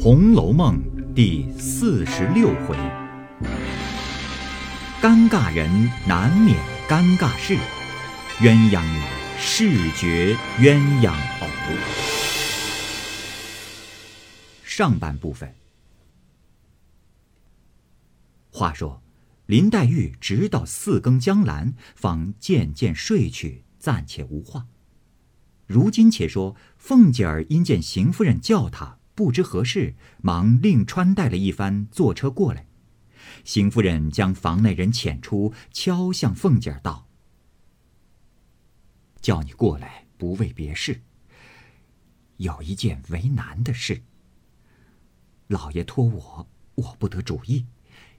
《红楼梦》第四十六回：尴尬人难免尴尬事，鸳鸯女视觉鸳鸯偶。上半部分。话说，林黛玉直到四更将阑，方渐渐睡去，暂且无话。如今且说，凤姐儿因见邢夫人叫她。不知何事，忙另穿戴了一番，坐车过来。邢夫人将房内人遣出，敲向凤姐儿道：“叫你过来，不为别事。有一件为难的事。老爷托我，我不得主意，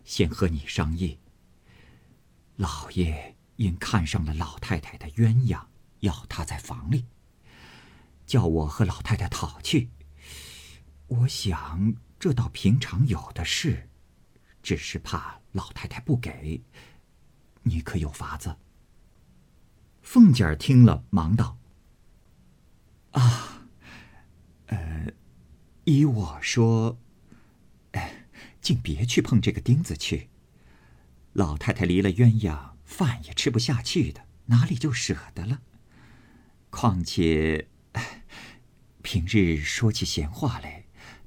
先和你商议。老爷因看上了老太太的鸳鸯，要她在房里，叫我和老太太讨去。”我想这倒平常有的事，只是怕老太太不给。你可有法子？凤姐儿听了，忙道：“啊，呃，依我说，哎，竟别去碰这个钉子去。老太太离了鸳鸯，饭也吃不下去的，哪里就舍得了？况且，平日说起闲话来。”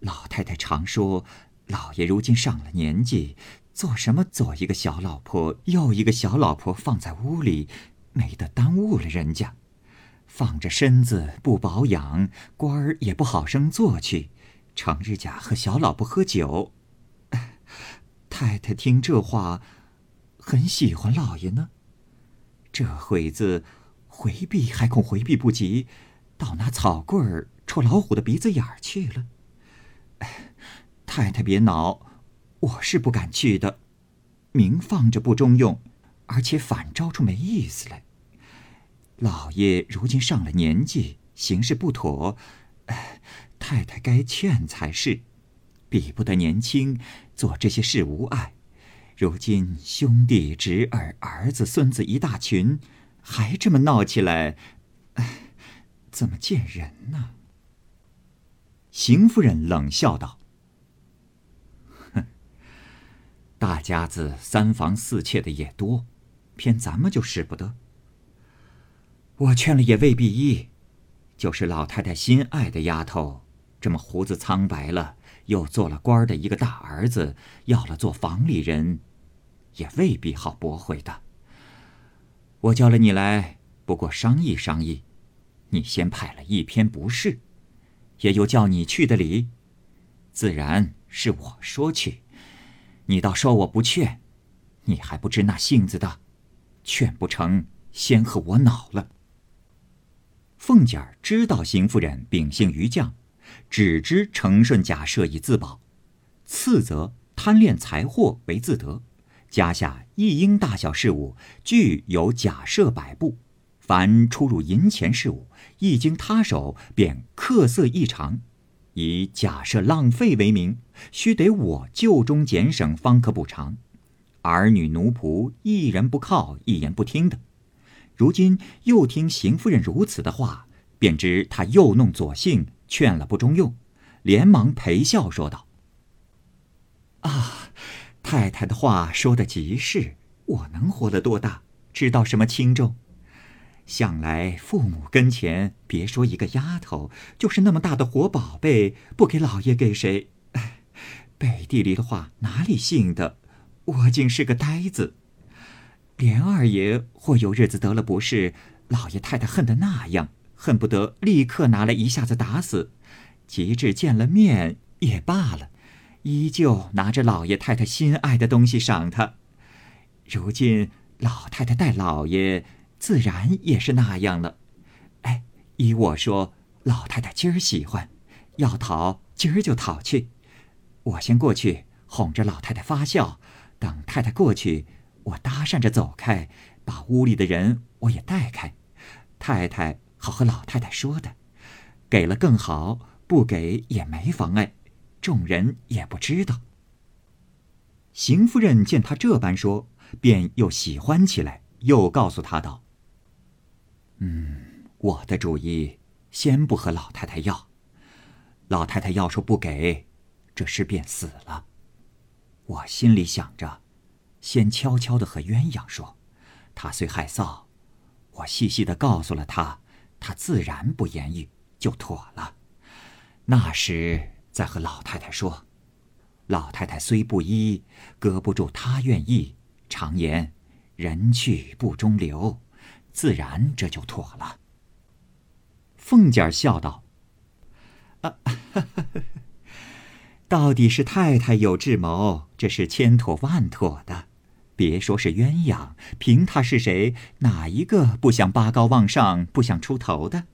老太太常说：“老爷如今上了年纪，做什么左一个小老婆，右一个小老婆放在屋里，没得耽误了人家。放着身子不保养，官儿也不好生做去，成日家和小老婆喝酒。太太听这话，很喜欢老爷呢。这会子回避还恐回避不及，倒拿草棍儿戳老虎的鼻子眼儿去了。”太太别恼，我是不敢去的。明放着不中用，而且反招出没意思来。老爷如今上了年纪，行事不妥，太太该劝才是。比不得年轻，做这些事无碍。如今兄弟侄儿、儿子孙子一大群，还这么闹起来，怎么见人呢？邢夫人冷笑道：“哼，大家子三房四妾的也多，偏咱们就使不得。我劝了也未必依，就是老太太心爱的丫头，这么胡子苍白了，又做了官的一个大儿子，要了做房里人，也未必好驳回的。我叫了你来，不过商议商议，你先派了一篇不是。”也有叫你去的理，自然是我说去，你倒说我不劝，你还不知那性子的，劝不成，先和我恼了。凤姐儿知道邢夫人秉性愚犟，只知承顺假设以自保，次则贪恋财货为自得，家下一应大小事务俱有假设摆布。凡出入银钱事务，一经他手，便客色异常，以假设浪费为名，须得我旧中俭省方可补偿。儿女奴仆一人不靠，一言不听的。如今又听邢夫人如此的话，便知他又弄左性，劝了不中用，连忙陪笑说道：“啊，太太的话说的极是，我能活得多大，知道什么轻重。”向来父母跟前，别说一个丫头，就是那么大的活宝贝，不给老爷给谁？背地里的话哪里信的？我竟是个呆子。连二爷或有日子得了不是，老爷太太恨得那样，恨不得立刻拿来一下子打死。及至见了面也罢了，依旧拿着老爷太太心爱的东西赏他。如今老太太待老爷。自然也是那样了，哎，依我说，老太太今儿喜欢，要讨今儿就讨去。我先过去哄着老太太发笑，等太太过去，我搭讪着走开，把屋里的人我也带开。太太好和老太太说的，给了更好，不给也没妨碍，众人也不知道。邢夫人见他这般说，便又喜欢起来，又告诉他道。嗯，我的主意，先不和老太太要。老太太要说不给，这事便死了。我心里想着，先悄悄的和鸳鸯说，他虽害臊，我细细的告诉了他，他自然不言语，就妥了。那时再和老太太说，老太太虽不依，搁不住她愿意。常言，人去不中留，自然这就妥了。凤姐儿笑道：“啊，到底是太太有智谋，这是千妥万妥的。别说是鸳鸯，凭他是谁，哪一个不想拔高望上，不想出头的？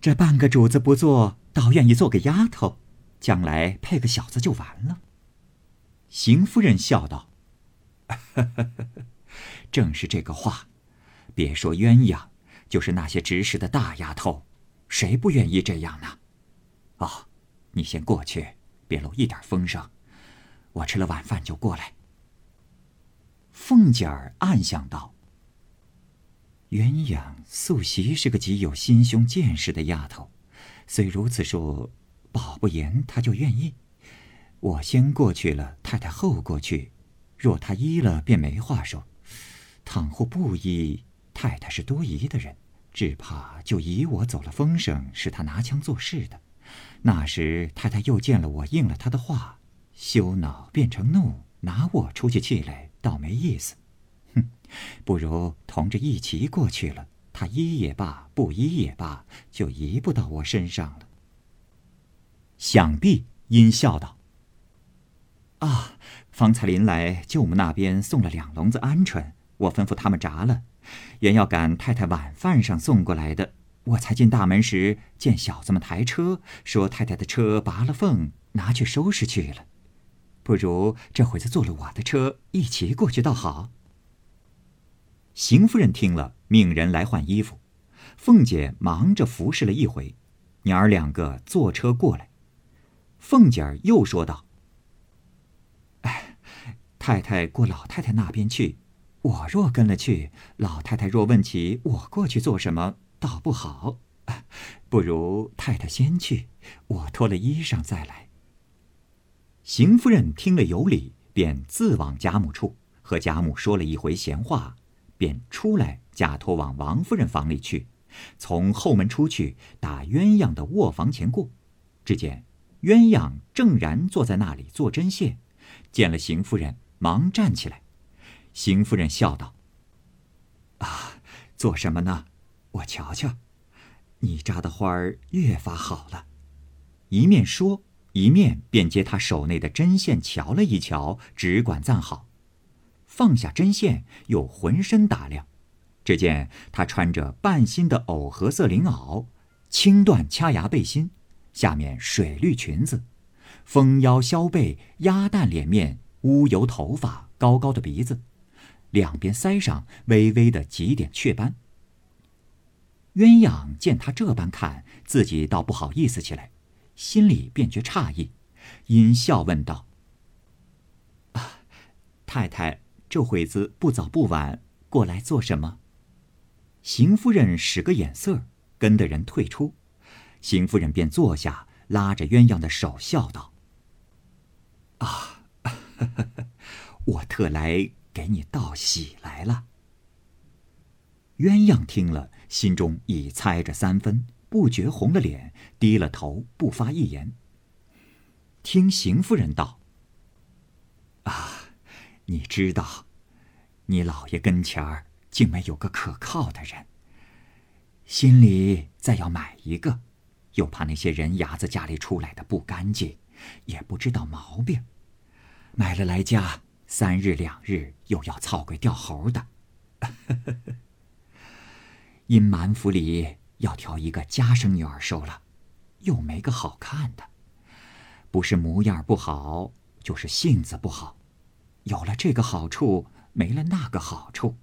这半个主子不做。”倒愿意做个丫头，将来配个小子就完了。邢夫人笑道：“ 正是这个话，别说鸳鸯，就是那些执事的大丫头，谁不愿意这样呢？哦，你先过去，别露一点风声。我吃了晚饭就过来。”凤姐儿暗想道：“鸳鸯素习是个极有心胸见识的丫头。”虽如此说，保不严她就愿意。我先过去了，太太后过去。若她依了，便没话说；倘或不依，太太是多疑的人，只怕就疑我走了风声，是他拿枪做事的。那时太太又见了我，应了他的话，羞恼变成怒，拿我出去气来，倒没意思。哼，不如同着一齐过去了。他依也罢，不依也罢，就移不到我身上了。想必阴笑道：“啊，方才临来，舅母那边送了两笼子鹌鹑，我吩咐他们炸了，原要赶太太晚饭上送过来的。我才进大门时，见小子们抬车，说太太的车拔了缝，拿去收拾去了。不如这会子坐了我的车，一起过去倒好。”邢夫人听了，命人来换衣服。凤姐忙着服侍了一回，娘儿两个坐车过来。凤姐儿又说道：“哎，太太过老太太那边去，我若跟了去，老太太若问起我过去做什么，倒不好。不如太太先去，我脱了衣裳再来。”邢夫人听了有理，便自往贾母处和贾母说了一回闲话。便出来，假托往王夫人房里去，从后门出去，打鸳鸯的卧房前过，只见鸳鸯正然坐在那里做针线，见了邢夫人，忙站起来。邢夫人笑道：“啊，做什么呢？我瞧瞧，你扎的花儿越发好了。”一面说，一面便接他手内的针线瞧了一瞧，只管赞好。放下针线，又浑身打量，只见她穿着半新的藕荷色绫袄，青缎掐牙背心，下面水绿裙子，丰腰削背，鸭蛋脸面，乌油头发，高高的鼻子，两边腮上微微的几点雀斑。鸳鸯见他这般看，自己倒不好意思起来，心里便觉诧异，因笑问道：“啊，太太。”这会子不早不晚过来做什么？邢夫人使个眼色，跟的人退出。邢夫人便坐下，拉着鸳鸯的手，笑道：“啊，我特来给你道喜来了。”鸳鸯听了，心中已猜着三分，不觉红了脸，低了头，不发一言。听邢夫人道：“啊。”你知道，你老爷跟前儿竟没有个可靠的人，心里再要买一个，又怕那些人牙子家里出来的不干净，也不知道毛病，买了来家三日两日又要操鬼掉猴的。因满府里要挑一个家生女儿收了，又没个好看的，不是模样不好，就是性子不好。有了这个好处，没了那个好处，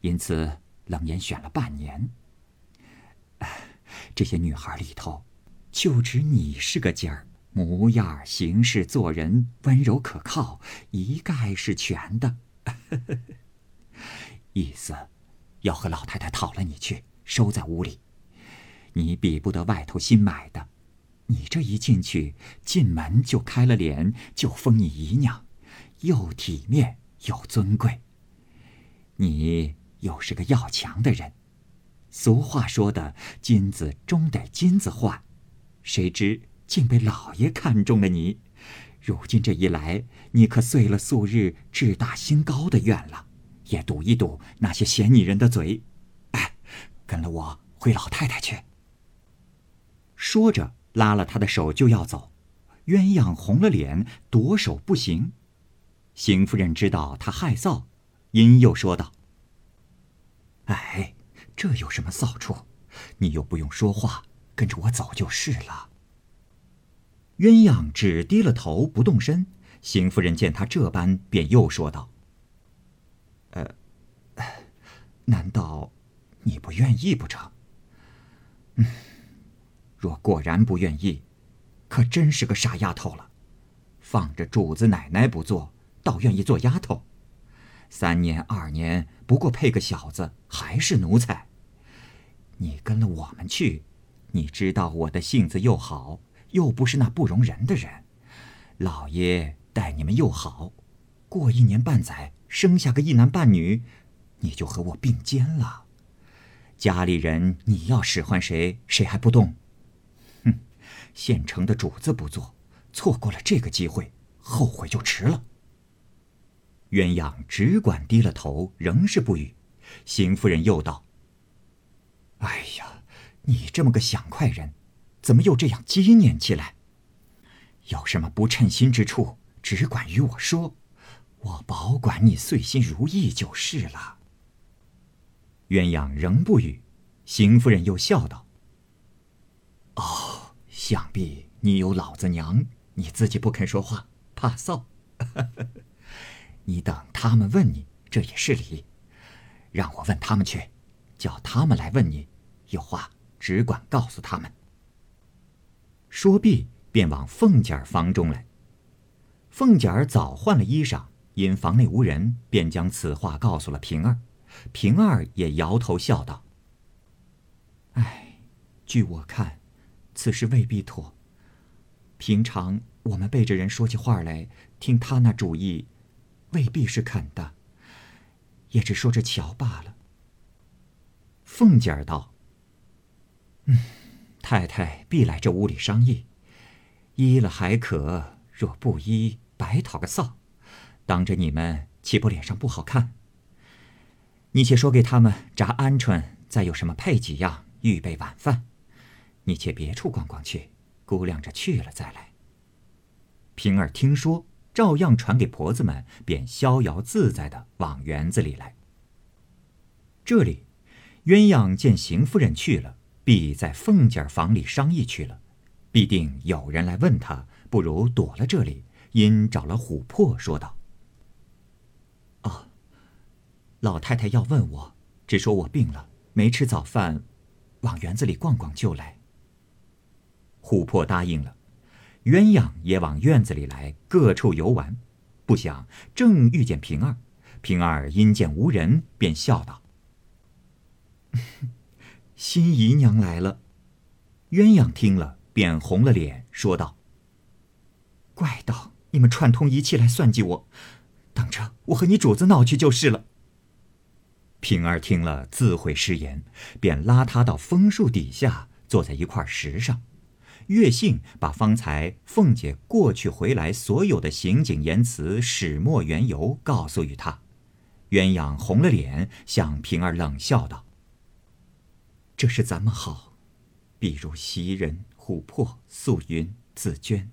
因此冷眼选了半年。这些女孩里头，就只你是个尖儿，模样、行事、做人温柔可靠，一概是全的。意思要和老太太讨了你去，收在屋里。你比不得外头新买的，你这一进去，进门就开了脸，就封你姨娘，又体面又尊贵。你又是个要强的人，俗话说的“金子终得金子换”，谁知竟被老爷看中了你。如今这一来，你可遂了素日志大心高的愿了，也堵一堵那些嫌你人的嘴。哎，跟了我回老太太去。说着，拉了他的手就要走，鸳鸯红了脸，夺手不行。邢夫人知道他害臊，因又说道：“哎，这有什么臊处？你又不用说话，跟着我走就是了。”鸳鸯只低了头不动身。邢夫人见他这般，便又说道：“呃，难道你不愿意不成？嗯，若果然不愿意，可真是个傻丫头了。放着主子奶奶不做，倒愿意做丫头。三年二年，不过配个小子，还是奴才。你跟了我们去，你知道我的性子又好。”又不是那不容人的人，老爷待你们又好，过一年半载生下个一男半女，你就和我并肩了。家里人你要使唤谁，谁还不动？哼，现成的主子不做，错过了这个机会，后悔就迟了。鸳鸯只管低了头，仍是不语。邢夫人又道：“哎呀，你这么个想快人。”怎么又这样激念起来？有什么不称心之处，只管与我说，我保管你遂心如意就是了。鸳鸯仍不语，邢夫人又笑道：“哦，想必你有老子娘，你自己不肯说话，怕臊。你等他们问你，这也是理。让我问他们去，叫他们来问你，有话只管告诉他们。”说毕，便往凤姐儿房中来。凤姐儿早换了衣裳，因房内无人，便将此话告诉了平儿。平儿也摇头笑道：“哎，据我看，此事未必妥。平常我们背着人说起话来，听他那主意，未必是肯的，也只说着瞧罢了。”凤姐儿道：“嗯。”太太必来这屋里商议，依了还可；若不依，白讨个臊，当着你们岂不脸上不好看？你且说给他们炸鹌鹑，再有什么配几样，预备晚饭。你且别处逛逛去，估量着去了再来。平儿听说，照样传给婆子们，便逍遥自在的往园子里来。这里，鸳鸯见邢夫人去了。必在凤姐房里商议去了，必定有人来问他，不如躲了这里。因找了琥珀说道：“哦，老太太要问我，只说我病了，没吃早饭，往园子里逛逛就来。”琥珀答应了，鸳鸯也往院子里来，各处游玩。不想正遇见平儿，平儿因见无人，便笑道。新姨娘来了，鸳鸯听了便红了脸，说道：“怪道你们串通一气来算计我，等着我和你主子闹去就是了。”平儿听了自悔失言，便拉他到枫树底下，坐在一块石上。月信把方才凤姐过去回来所有的行景言辞、始末缘由告诉与他。鸳鸯红了脸，向平儿冷笑道。这是咱们好，比如袭人、琥珀、素云、紫鹃、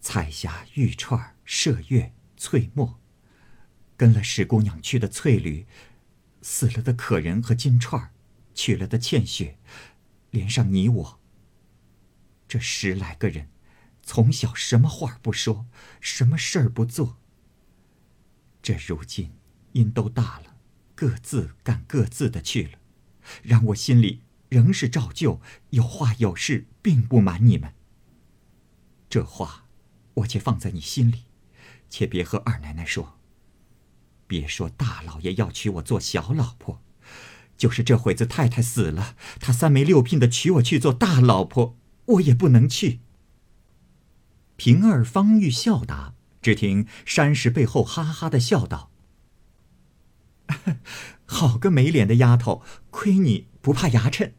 彩霞、玉钏、麝月、翠墨，跟了史姑娘去的翠缕，死了的可人和金钏，去了的倩雪，连上你我。这十来个人，从小什么话不说，什么事儿不做。这如今因都大了，各自干各自的去了，让我心里。仍是照旧，有话有事，并不瞒你们。这话，我且放在你心里，且别和二奶奶说。别说大老爷要娶我做小老婆，就是这会子太太死了，他三媒六聘的娶我去做大老婆，我也不能去。平儿方欲笑答，只听山石背后哈哈的笑道：“好个没脸的丫头，亏你不怕牙碜。”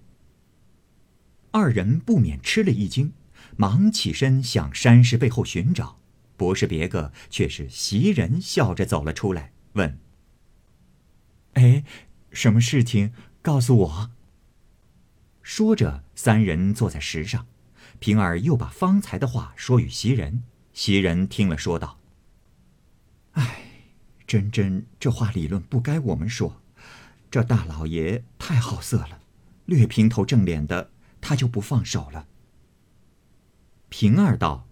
二人不免吃了一惊，忙起身向山石背后寻找，不是别个，却是袭人笑着走了出来，问：“哎，什么事情？告诉我。”说着，三人坐在石上。平儿又把方才的话说与袭人，袭人听了说道：“哎，真真这话理论不该我们说，这大老爷太好色了，略平头正脸的他就不放手了。”平儿道：“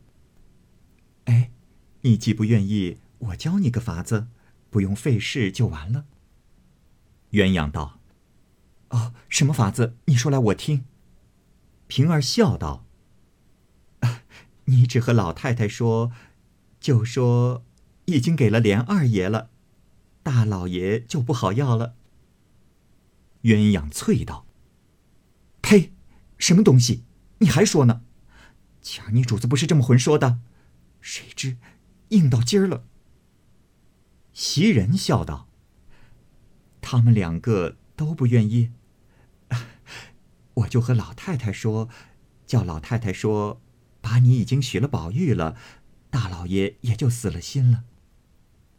哎，你既不愿意，我教你个法子，不用费事就完了。”鸳鸯道：“哦，什么法子？你说来我听。”平儿笑道。你只和老太太说，就说已经给了连二爷了，大老爷就不好要了。鸳鸯啐道：“呸！什么东西？你还说呢？前儿你主子不是这么混说的，谁知硬到今儿了。”袭人笑道：“他们两个都不愿意，我就和老太太说，叫老太太说。”把你已经许了宝玉了，大老爷也就死了心了。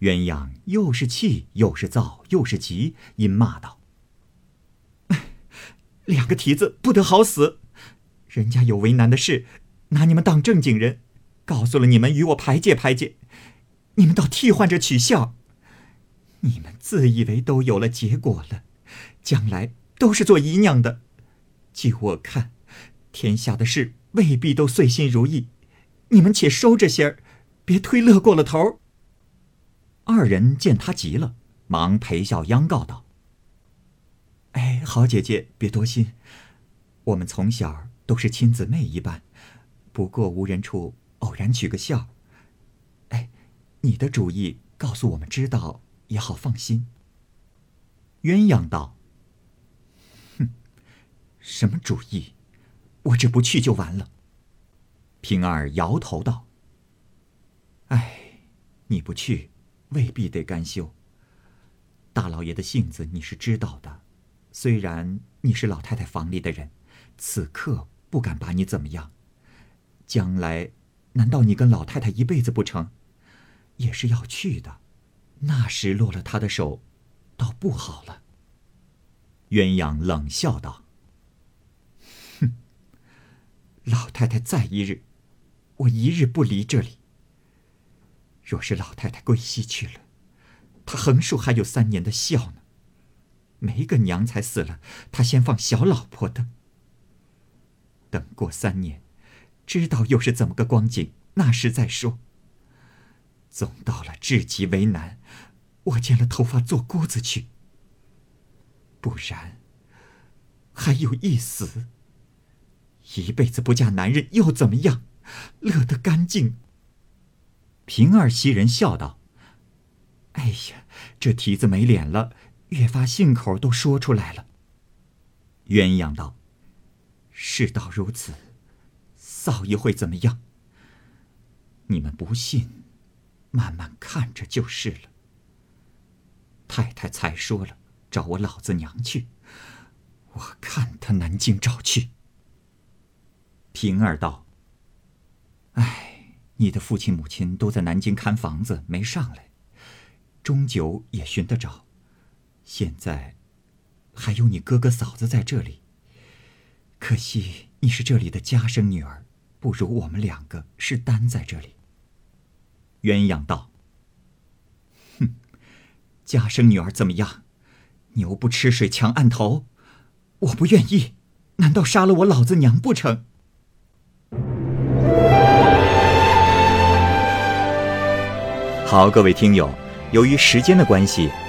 鸳鸯又是气又是躁又是急，因骂道：“两个蹄子不得好死！人家有为难的事，拿你们当正经人，告诉了你们与我排解排解，你们倒替换着取笑。你们自以为都有了结果了，将来都是做姨娘的。据我看，天下的事。”未必都遂心如意，你们且收着些儿，别推乐过了头。二人见他急了，忙陪笑央告道：“哎，好姐姐，别多心，我们从小都是亲姊妹一般，不过无人处偶然取个笑。哎，你的主意告诉我们知道也好放心。”鸳鸯道：“哼，什么主意？”我这不去就完了。平儿摇头道：“哎，你不去，未必得甘休。大老爷的性子你是知道的，虽然你是老太太房里的人，此刻不敢把你怎么样。将来，难道你跟老太太一辈子不成？也是要去的。那时落了他的手，倒不好了。”鸳鸯冷笑道。哼老太太在一日，我一日不离这里。若是老太太归西去了，她横竖还有三年的孝呢。没个娘才死了，他先放小老婆的。等过三年，知道又是怎么个光景，那时再说。总到了至极为难，我剪了头发做姑子去。不然，还有一死。一辈子不嫁男人又怎么样？乐得干净。平儿袭人笑道：“哎呀，这蹄子没脸了，越发信口都说出来了。”鸳鸯道：“事到如此，嫂爷会怎么样？你们不信，慢慢看着就是了。太太才说了，找我老子娘去，我看他南京找去。”平儿道：“哎，你的父亲母亲都在南京看房子，没上来，终究也寻得着。现在还有你哥哥嫂子在这里，可惜你是这里的家生女儿，不如我们两个是单在这里。”鸳鸯道：“哼，家生女儿怎么样？牛不吃水强按头，我不愿意，难道杀了我老子娘不成？”好，各位听友，由于时间的关系，